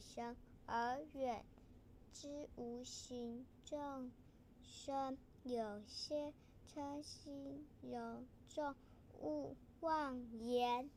生而远之，无形众生有些称心有众，勿妄言。